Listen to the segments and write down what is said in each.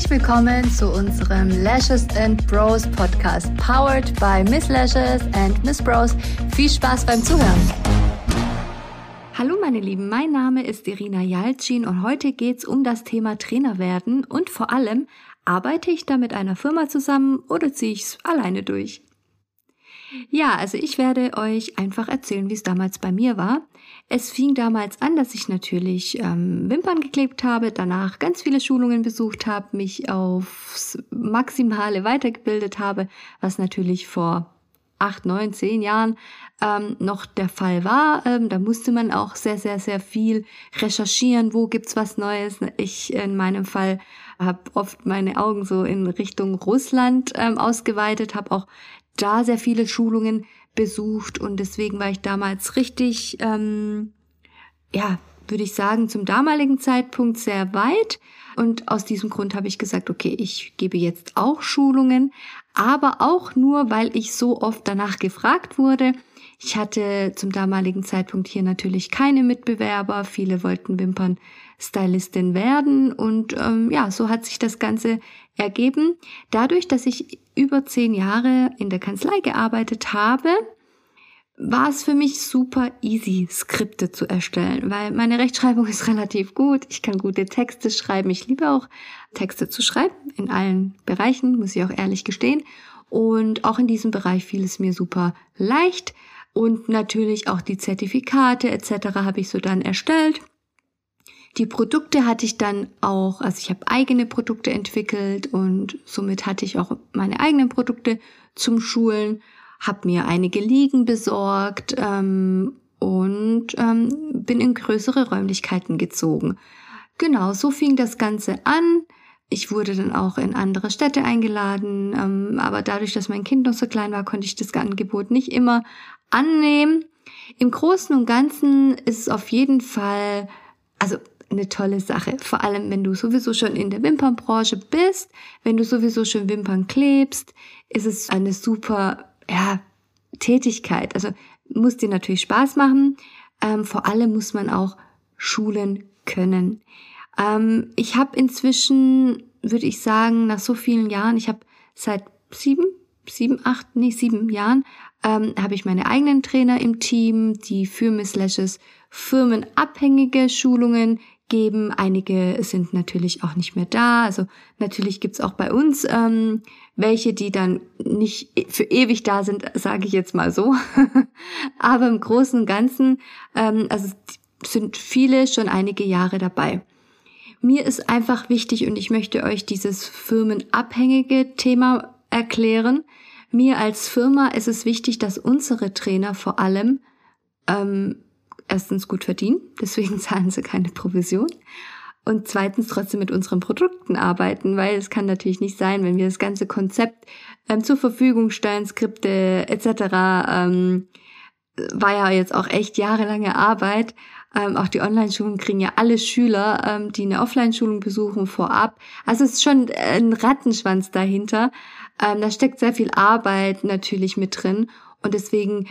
Herzlich willkommen zu unserem Lashes and Bros Podcast, powered by Miss Lashes and Miss Bros. Viel Spaß beim Zuhören. Hallo meine Lieben, mein Name ist Irina Jalcin und heute geht's um das Thema Trainer werden und vor allem, arbeite ich da mit einer Firma zusammen oder ziehe ich's alleine durch? Ja, also ich werde euch einfach erzählen, wie es damals bei mir war. Es fing damals an, dass ich natürlich ähm, Wimpern geklebt habe, danach ganz viele Schulungen besucht habe, mich aufs Maximale weitergebildet habe, was natürlich vor acht, neun, zehn Jahren ähm, noch der Fall war. Ähm, da musste man auch sehr, sehr, sehr viel recherchieren, wo gibt's was Neues. Ich in meinem Fall habe oft meine Augen so in Richtung Russland ähm, ausgeweitet, habe auch da sehr viele Schulungen besucht und deswegen war ich damals richtig, ähm, ja, würde ich sagen, zum damaligen Zeitpunkt sehr weit. Und aus diesem Grund habe ich gesagt, okay, ich gebe jetzt auch Schulungen, aber auch nur, weil ich so oft danach gefragt wurde. Ich hatte zum damaligen Zeitpunkt hier natürlich keine Mitbewerber. Viele wollten Wimpern-Stylistin werden und ähm, ja, so hat sich das Ganze ergeben. Dadurch, dass ich über zehn Jahre in der Kanzlei gearbeitet habe, war es für mich super easy, Skripte zu erstellen, weil meine Rechtschreibung ist relativ gut. Ich kann gute Texte schreiben. Ich liebe auch Texte zu schreiben in allen Bereichen, muss ich auch ehrlich gestehen. Und auch in diesem Bereich fiel es mir super leicht. Und natürlich auch die Zertifikate etc. habe ich so dann erstellt. Die Produkte hatte ich dann auch, also ich habe eigene Produkte entwickelt und somit hatte ich auch meine eigenen Produkte zum Schulen, habe mir einige Liegen besorgt ähm, und ähm, bin in größere Räumlichkeiten gezogen. Genau, so fing das Ganze an. Ich wurde dann auch in andere Städte eingeladen, ähm, aber dadurch, dass mein Kind noch so klein war, konnte ich das Angebot nicht immer annehmen. Im Großen und Ganzen ist es auf jeden Fall, also eine tolle Sache. Vor allem, wenn du sowieso schon in der Wimpernbranche bist, wenn du sowieso schon Wimpern klebst, ist es eine super, ja, Tätigkeit. Also muss dir natürlich Spaß machen. Ähm, vor allem muss man auch schulen können. Ähm, ich habe inzwischen, würde ich sagen, nach so vielen Jahren, ich habe seit sieben, sieben, acht, nee, sieben Jahren, ähm, habe ich meine eigenen Trainer im Team, die für Miss Lashes firmenabhängige Schulungen geben. Einige sind natürlich auch nicht mehr da. Also natürlich gibt's auch bei uns ähm, welche, die dann nicht für ewig da sind, sage ich jetzt mal so. Aber im Großen und Ganzen, ähm, also sind viele schon einige Jahre dabei. Mir ist einfach wichtig und ich möchte euch dieses firmenabhängige Thema erklären. Mir als Firma ist es wichtig, dass unsere Trainer vor allem ähm, erstens gut verdienen, deswegen zahlen sie keine Provision. Und zweitens trotzdem mit unseren Produkten arbeiten, weil es kann natürlich nicht sein, wenn wir das ganze Konzept ähm, zur Verfügung stellen, Skripte etc. Ähm, war ja jetzt auch echt jahrelange Arbeit. Ähm, auch die Online-Schulen kriegen ja alle Schüler, ähm, die eine Offline-Schulung besuchen, vorab. Also es ist schon ein Rattenschwanz dahinter. Ähm, da steckt sehr viel Arbeit natürlich mit drin. Und deswegen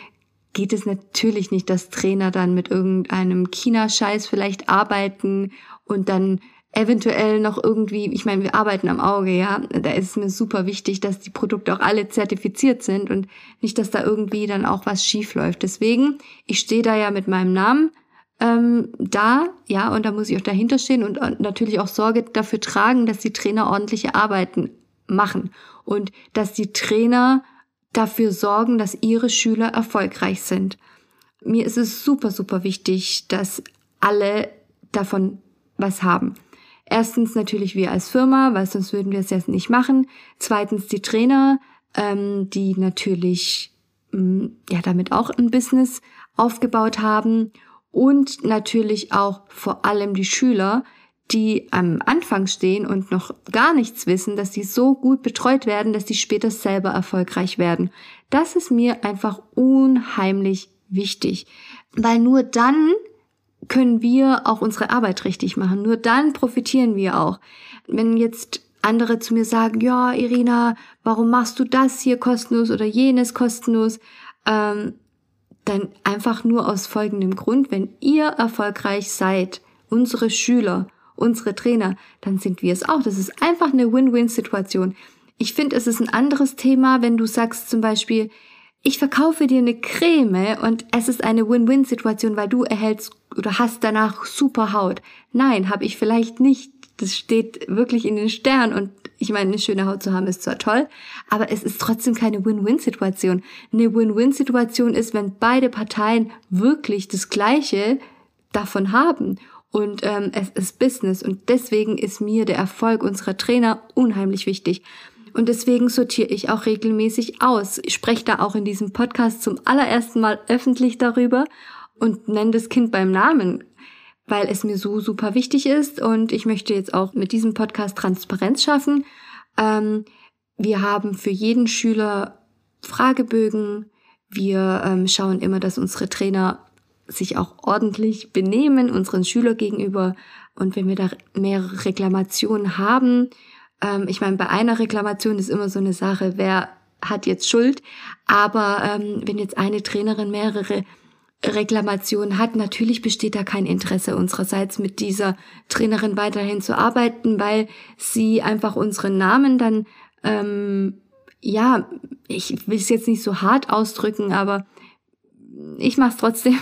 geht es natürlich nicht, dass Trainer dann mit irgendeinem China-Scheiß vielleicht arbeiten und dann eventuell noch irgendwie, ich meine, wir arbeiten am Auge, ja, da ist es mir super wichtig, dass die Produkte auch alle zertifiziert sind und nicht, dass da irgendwie dann auch was schief läuft. Deswegen, ich stehe da ja mit meinem Namen ähm, da, ja, und da muss ich auch dahinter stehen und natürlich auch Sorge dafür tragen, dass die Trainer ordentliche Arbeiten machen und dass die Trainer dafür sorgen, dass ihre Schüler erfolgreich sind. Mir ist es super, super wichtig, dass alle davon was haben. Erstens natürlich wir als Firma, weil sonst würden wir es jetzt nicht machen. Zweitens die Trainer, ähm, die natürlich mh, mm, ja damit auch ein Business aufgebaut haben und natürlich auch vor allem die Schüler, die am Anfang stehen und noch gar nichts wissen, dass sie so gut betreut werden, dass sie später selber erfolgreich werden. Das ist mir einfach unheimlich wichtig, weil nur dann können wir auch unsere Arbeit richtig machen. Nur dann profitieren wir auch. Wenn jetzt andere zu mir sagen, ja, Irina, warum machst du das hier kostenlos oder jenes kostenlos? Ähm, dann einfach nur aus folgendem Grund, wenn ihr erfolgreich seid, unsere Schüler, unsere Trainer, dann sind wir es auch. Das ist einfach eine Win-Win-Situation. Ich finde, es ist ein anderes Thema, wenn du sagst zum Beispiel, ich verkaufe dir eine Creme und es ist eine Win-Win-Situation, weil du erhältst oder hast danach super Haut. Nein, habe ich vielleicht nicht. Das steht wirklich in den Sternen und ich meine, eine schöne Haut zu haben ist zwar toll, aber es ist trotzdem keine Win-Win-Situation. Eine Win-Win-Situation ist, wenn beide Parteien wirklich das Gleiche davon haben. Und ähm, es ist Business und deswegen ist mir der Erfolg unserer Trainer unheimlich wichtig. Und deswegen sortiere ich auch regelmäßig aus. Ich spreche da auch in diesem Podcast zum allerersten Mal öffentlich darüber und nenne das Kind beim Namen, weil es mir so super wichtig ist. Und ich möchte jetzt auch mit diesem Podcast Transparenz schaffen. Ähm, wir haben für jeden Schüler Fragebögen. Wir ähm, schauen immer, dass unsere Trainer sich auch ordentlich benehmen unseren Schüler gegenüber. Und wenn wir da mehrere Reklamationen haben, ähm, ich meine, bei einer Reklamation ist immer so eine Sache, wer hat jetzt Schuld. Aber ähm, wenn jetzt eine Trainerin mehrere Reklamationen hat, natürlich besteht da kein Interesse unsererseits mit dieser Trainerin weiterhin zu arbeiten, weil sie einfach unseren Namen dann, ähm, ja, ich will es jetzt nicht so hart ausdrücken, aber ich mache es trotzdem,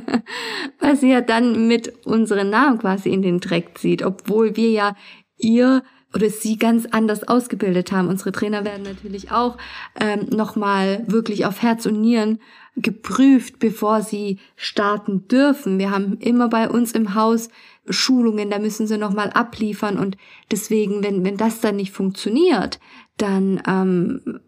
weil sie ja dann mit unseren Namen quasi in den Dreck zieht, obwohl wir ja ihr oder sie ganz anders ausgebildet haben. Unsere Trainer werden natürlich auch ähm, nochmal wirklich auf Herz und Nieren geprüft, bevor sie starten dürfen. Wir haben immer bei uns im Haus Schulungen, da müssen sie nochmal abliefern und deswegen, wenn, wenn das dann nicht funktioniert, dann ähm,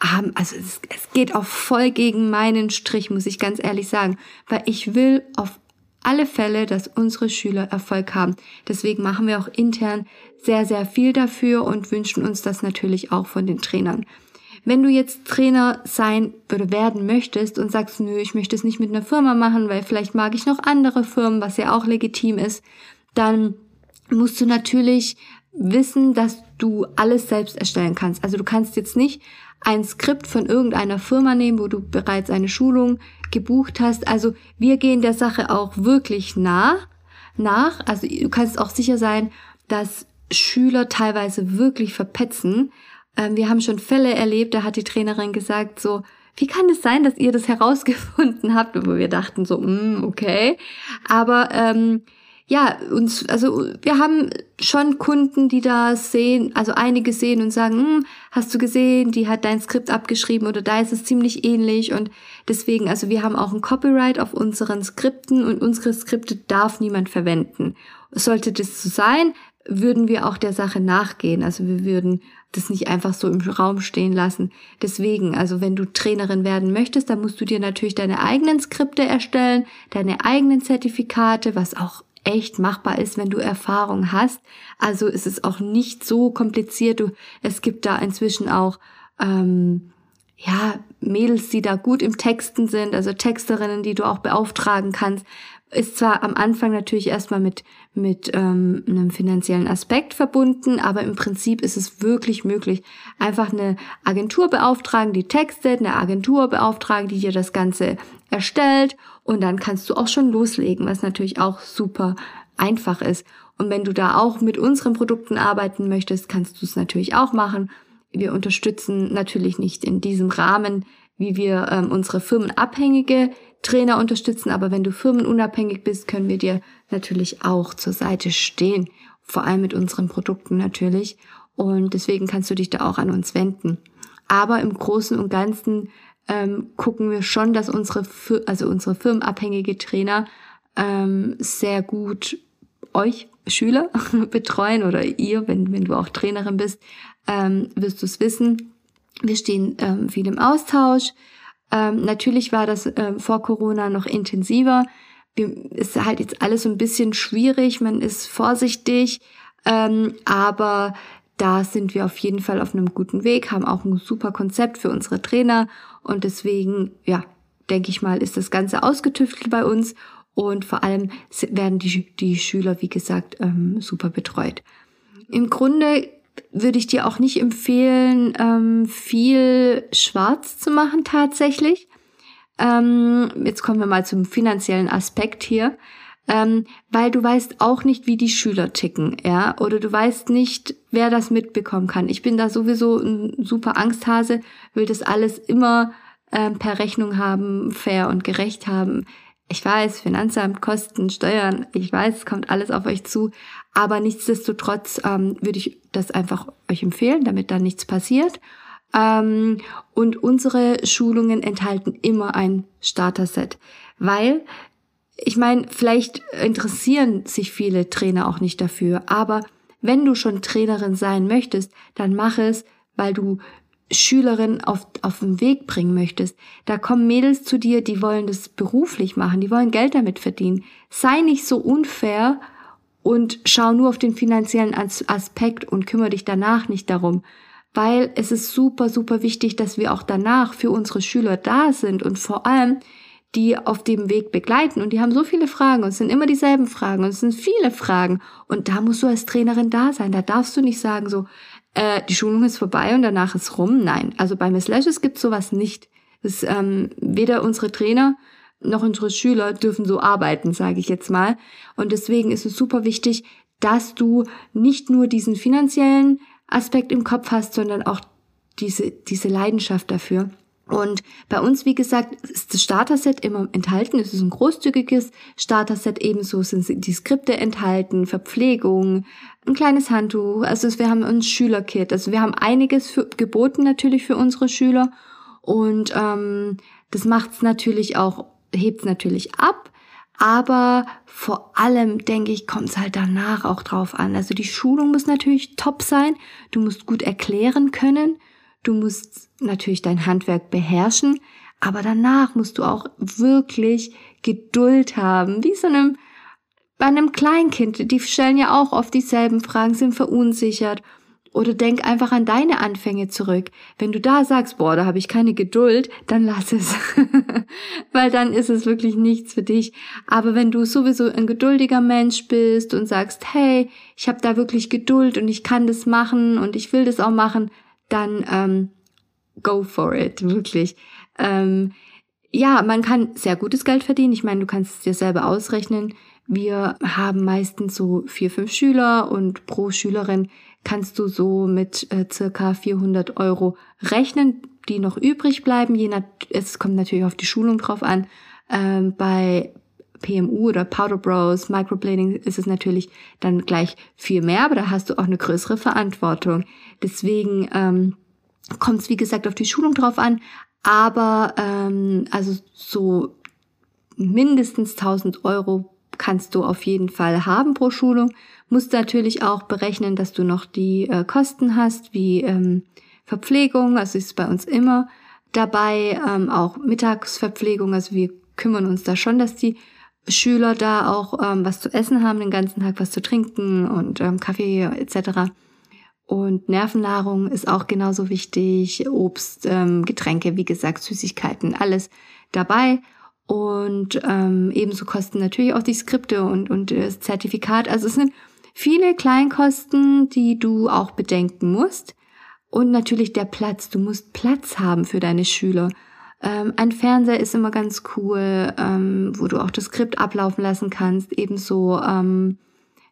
haben, also es, es geht auch voll gegen meinen Strich, muss ich ganz ehrlich sagen, weil ich will auf alle Fälle, dass unsere Schüler Erfolg haben. Deswegen machen wir auch intern sehr, sehr viel dafür und wünschen uns das natürlich auch von den Trainern. Wenn du jetzt Trainer sein oder werden möchtest und sagst, nö, ich möchte es nicht mit einer Firma machen, weil vielleicht mag ich noch andere Firmen, was ja auch legitim ist, dann musst du natürlich wissen, dass du alles selbst erstellen kannst. Also du kannst jetzt nicht ein Skript von irgendeiner Firma nehmen, wo du bereits eine Schulung gebucht hast. Also wir gehen der Sache auch wirklich nah nach. Also du kannst auch sicher sein, dass Schüler teilweise wirklich verpetzen. Ähm, wir haben schon Fälle erlebt, da hat die Trainerin gesagt so, wie kann es sein, dass ihr das herausgefunden habt? Wo wir dachten so, mm, okay. Aber ähm, ja, uns, also wir haben schon Kunden, die da sehen, also einige sehen und sagen, hm, hast du gesehen, die hat dein Skript abgeschrieben oder da ist es ziemlich ähnlich und deswegen, also wir haben auch ein Copyright auf unseren Skripten und unsere Skripte darf niemand verwenden. Sollte das so sein, würden wir auch der Sache nachgehen. Also wir würden das nicht einfach so im Raum stehen lassen. Deswegen, also wenn du Trainerin werden möchtest, dann musst du dir natürlich deine eigenen Skripte erstellen, deine eigenen Zertifikate, was auch echt machbar ist, wenn du Erfahrung hast. Also ist es auch nicht so kompliziert. Du, es gibt da inzwischen auch ähm, ja Mädels, die da gut im Texten sind, also Texterinnen, die du auch beauftragen kannst. Ist zwar am Anfang natürlich erstmal mit mit ähm, einem finanziellen Aspekt verbunden, aber im Prinzip ist es wirklich möglich, einfach eine Agentur beauftragen, die textet, eine Agentur beauftragen, die dir das Ganze erstellt und dann kannst du auch schon loslegen, was natürlich auch super einfach ist. Und wenn du da auch mit unseren Produkten arbeiten möchtest, kannst du es natürlich auch machen. Wir unterstützen natürlich nicht in diesem Rahmen, wie wir ähm, unsere firmenabhängige Trainer unterstützen, aber wenn du firmenunabhängig bist, können wir dir natürlich auch zur Seite stehen, vor allem mit unseren Produkten natürlich. Und deswegen kannst du dich da auch an uns wenden. Aber im Großen und Ganzen ähm, gucken wir schon, dass unsere, also unsere firmenabhängige Trainer ähm, sehr gut euch Schüler betreuen oder ihr, wenn, wenn du auch Trainerin bist, ähm, wirst du es wissen. Wir stehen ähm, viel im Austausch. Ähm, natürlich war das ähm, vor Corona noch intensiver. Es ist halt jetzt alles so ein bisschen schwierig, man ist vorsichtig, ähm, aber da sind wir auf jeden Fall auf einem guten Weg, haben auch ein super Konzept für unsere Trainer und deswegen, ja, denke ich mal, ist das Ganze ausgetüftelt bei uns und vor allem werden die, die Schüler, wie gesagt, ähm, super betreut. Im Grunde würde ich dir auch nicht empfehlen, ähm, viel schwarz zu machen tatsächlich. Ähm, jetzt kommen wir mal zum finanziellen Aspekt hier. ähm, weil du weißt auch nicht, wie die Schüler ticken, ja, oder du weißt nicht, wer das mitbekommen kann. Ich bin da sowieso ein super Angsthase, will das alles immer ähm, per Rechnung haben, fair und gerecht haben. Ich weiß, Finanzamt, Kosten, Steuern, ich weiß, es kommt alles auf euch zu, aber nichtsdestotrotz ähm, würde ich das einfach euch empfehlen, damit da nichts passiert. Ähm, und unsere Schulungen enthalten immer ein Starter-Set, weil ich meine, vielleicht interessieren sich viele Trainer auch nicht dafür, aber wenn du schon Trainerin sein möchtest, dann mach es, weil du Schülerin auf, auf den Weg bringen möchtest. Da kommen Mädels zu dir, die wollen das beruflich machen, die wollen Geld damit verdienen. Sei nicht so unfair und schau nur auf den finanziellen Aspekt und kümmere dich danach nicht darum. Weil es ist super, super wichtig, dass wir auch danach für unsere Schüler da sind und vor allem die auf dem Weg begleiten. Und die haben so viele Fragen und es sind immer dieselben Fragen und es sind viele Fragen. Und da musst du als Trainerin da sein. Da darfst du nicht sagen so, äh, die Schulung ist vorbei und danach ist rum. Nein, also bei Miss Lashes gibt sowas nicht. Das, ähm, weder unsere Trainer noch unsere Schüler dürfen so arbeiten, sage ich jetzt mal. Und deswegen ist es super wichtig, dass du nicht nur diesen finanziellen Aspekt im Kopf hast, sondern auch diese, diese Leidenschaft dafür. Und bei uns, wie gesagt, ist das Starter-Set immer enthalten. Es ist ein großzügiges Starter-Set. Ebenso sind die Skripte enthalten, Verpflegung, ein kleines Handtuch. Also wir haben ein Schülerkit. Also wir haben einiges für, geboten natürlich für unsere Schüler. Und ähm, das macht es natürlich auch, hebt es natürlich ab. Aber vor allem, denke ich, kommt es halt danach auch drauf an. Also die Schulung muss natürlich top sein. Du musst gut erklären können. Du musst natürlich dein Handwerk beherrschen, aber danach musst du auch wirklich Geduld haben, wie so einem bei einem Kleinkind. Die stellen ja auch oft dieselben Fragen, sind verunsichert. Oder denk einfach an deine Anfänge zurück. Wenn du da sagst, boah, da habe ich keine Geduld, dann lass es. Weil dann ist es wirklich nichts für dich. Aber wenn du sowieso ein geduldiger Mensch bist und sagst, hey, ich habe da wirklich Geduld und ich kann das machen und ich will das auch machen, dann ähm, go for it, wirklich. Ähm, ja, man kann sehr gutes Geld verdienen. Ich meine, du kannst es dir selber ausrechnen. Wir haben meistens so vier, fünf Schüler und pro Schülerin kannst du so mit äh, circa 400 Euro rechnen, die noch übrig bleiben. Je nach, es kommt natürlich auf die Schulung drauf an. Ähm, bei PMU oder Powder Bros, Microblading ist es natürlich dann gleich viel mehr, aber da hast du auch eine größere Verantwortung. Deswegen ähm, kommt es wie gesagt auf die Schulung drauf an, aber ähm, also so mindestens 1000 Euro kannst du auf jeden Fall haben pro Schulung. Musst natürlich auch berechnen, dass du noch die äh, Kosten hast, wie ähm, Verpflegung, also ist bei uns immer dabei, ähm, auch Mittagsverpflegung, also wir kümmern uns da schon, dass die Schüler da auch ähm, was zu essen haben, den ganzen Tag was zu trinken und ähm, Kaffee etc. Und Nervennahrung ist auch genauso wichtig, Obst, ähm, Getränke, wie gesagt, Süßigkeiten, alles dabei. Und ähm, ebenso kosten natürlich auch die Skripte und, und das Zertifikat. Also es sind viele Kleinkosten, die du auch bedenken musst. Und natürlich der Platz. Du musst Platz haben für deine Schüler. Ähm, ein Fernseher ist immer ganz cool, ähm, wo du auch das Skript ablaufen lassen kannst. Ebenso ähm,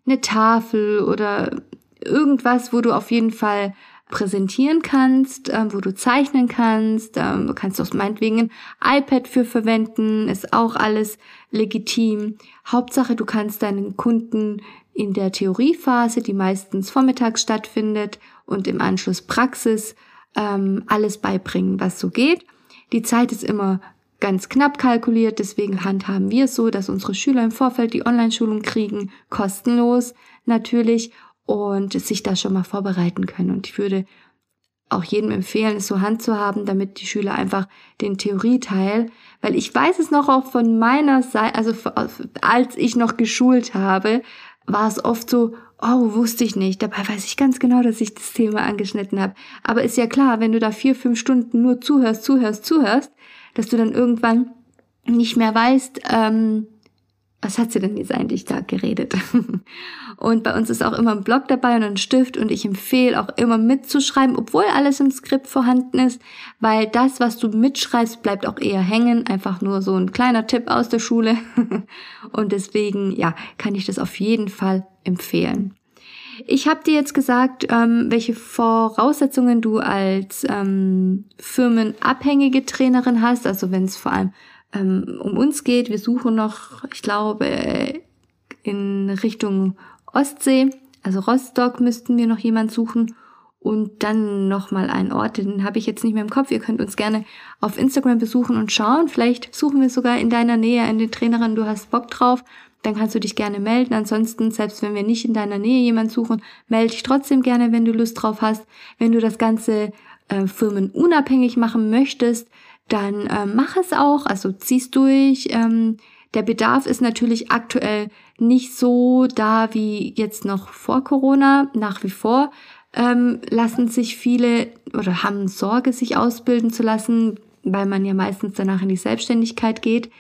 eine Tafel oder irgendwas, wo du auf jeden Fall präsentieren kannst, ähm, wo du zeichnen kannst. Ähm, du kannst auch meinetwegen ein iPad für verwenden, ist auch alles legitim. Hauptsache, du kannst deinen Kunden in der Theoriephase, die meistens vormittags stattfindet, und im Anschluss Praxis, ähm, alles beibringen, was so geht. Die Zeit ist immer ganz knapp kalkuliert, deswegen handhaben wir es so, dass unsere Schüler im Vorfeld die Online-Schulung kriegen, kostenlos natürlich, und sich da schon mal vorbereiten können. Und ich würde auch jedem empfehlen, es so handzuhaben, damit die Schüler einfach den Theorieteil, weil ich weiß es noch auch von meiner Seite, also als ich noch geschult habe, war es oft so, oh, wusste ich nicht. Dabei weiß ich ganz genau, dass ich das Thema angeschnitten habe. Aber ist ja klar, wenn du da vier, fünf Stunden nur zuhörst, zuhörst, zuhörst, dass du dann irgendwann nicht mehr weißt, ähm, was hat sie denn jetzt eigentlich da geredet? und bei uns ist auch immer ein Blog dabei und ein Stift und ich empfehle auch immer mitzuschreiben, obwohl alles im Skript vorhanden ist, weil das, was du mitschreibst, bleibt auch eher hängen. Einfach nur so ein kleiner Tipp aus der Schule. und deswegen, ja, kann ich das auf jeden Fall empfehlen. Ich habe dir jetzt gesagt, ähm, welche Voraussetzungen du als ähm, firmenabhängige Trainerin hast, also wenn es vor allem ähm, um uns geht. Wir suchen noch, ich glaube, in Richtung Ostsee, also Rostock müssten wir noch jemand suchen und dann nochmal einen Ort, den habe ich jetzt nicht mehr im Kopf. Ihr könnt uns gerne auf Instagram besuchen und schauen. Vielleicht suchen wir sogar in deiner Nähe eine Trainerin, du hast Bock drauf. Dann kannst du dich gerne melden. Ansonsten, selbst wenn wir nicht in deiner Nähe jemand suchen, melde dich trotzdem gerne, wenn du Lust drauf hast. Wenn du das Ganze äh, firmenunabhängig machen möchtest, dann äh, mach es auch, also zieh's durch. Ähm, der Bedarf ist natürlich aktuell nicht so da wie jetzt noch vor Corona. Nach wie vor ähm, lassen sich viele oder haben Sorge, sich ausbilden zu lassen, weil man ja meistens danach in die Selbstständigkeit geht.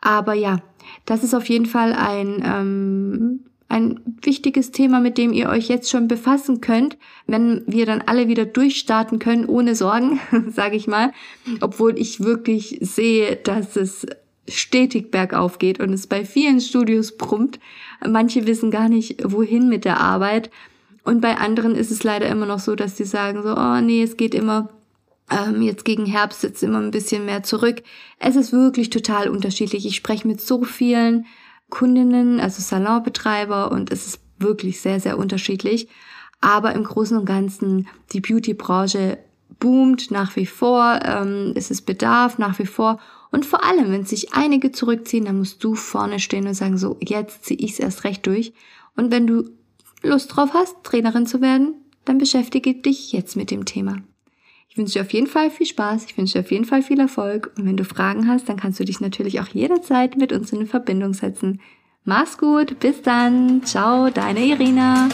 Aber ja, das ist auf jeden Fall ein ähm, ein wichtiges Thema, mit dem ihr euch jetzt schon befassen könnt, wenn wir dann alle wieder durchstarten können, ohne Sorgen, sage ich mal. Obwohl ich wirklich sehe, dass es stetig bergauf geht und es bei vielen Studios brummt. Manche wissen gar nicht, wohin mit der Arbeit. Und bei anderen ist es leider immer noch so, dass die sagen so, oh nee, es geht immer ähm, jetzt gegen Herbst sitzt immer ein bisschen mehr zurück. Es ist wirklich total unterschiedlich. Ich spreche mit so vielen Kundinnen, also Salonbetreiber und es ist wirklich sehr, sehr unterschiedlich. Aber im Großen und Ganzen, die Beauty-Branche boomt nach wie vor, ähm, es ist Bedarf nach wie vor. Und vor allem, wenn sich einige zurückziehen, dann musst du vorne stehen und sagen, so, jetzt ziehe ich es erst recht durch. Und wenn du Lust drauf hast, Trainerin zu werden, dann beschäftige dich jetzt mit dem Thema. Ich wünsche dir auf jeden Fall viel Spaß, ich wünsche dir auf jeden Fall viel Erfolg und wenn du Fragen hast, dann kannst du dich natürlich auch jederzeit mit uns in Verbindung setzen. Mach's gut, bis dann, ciao, deine Irina.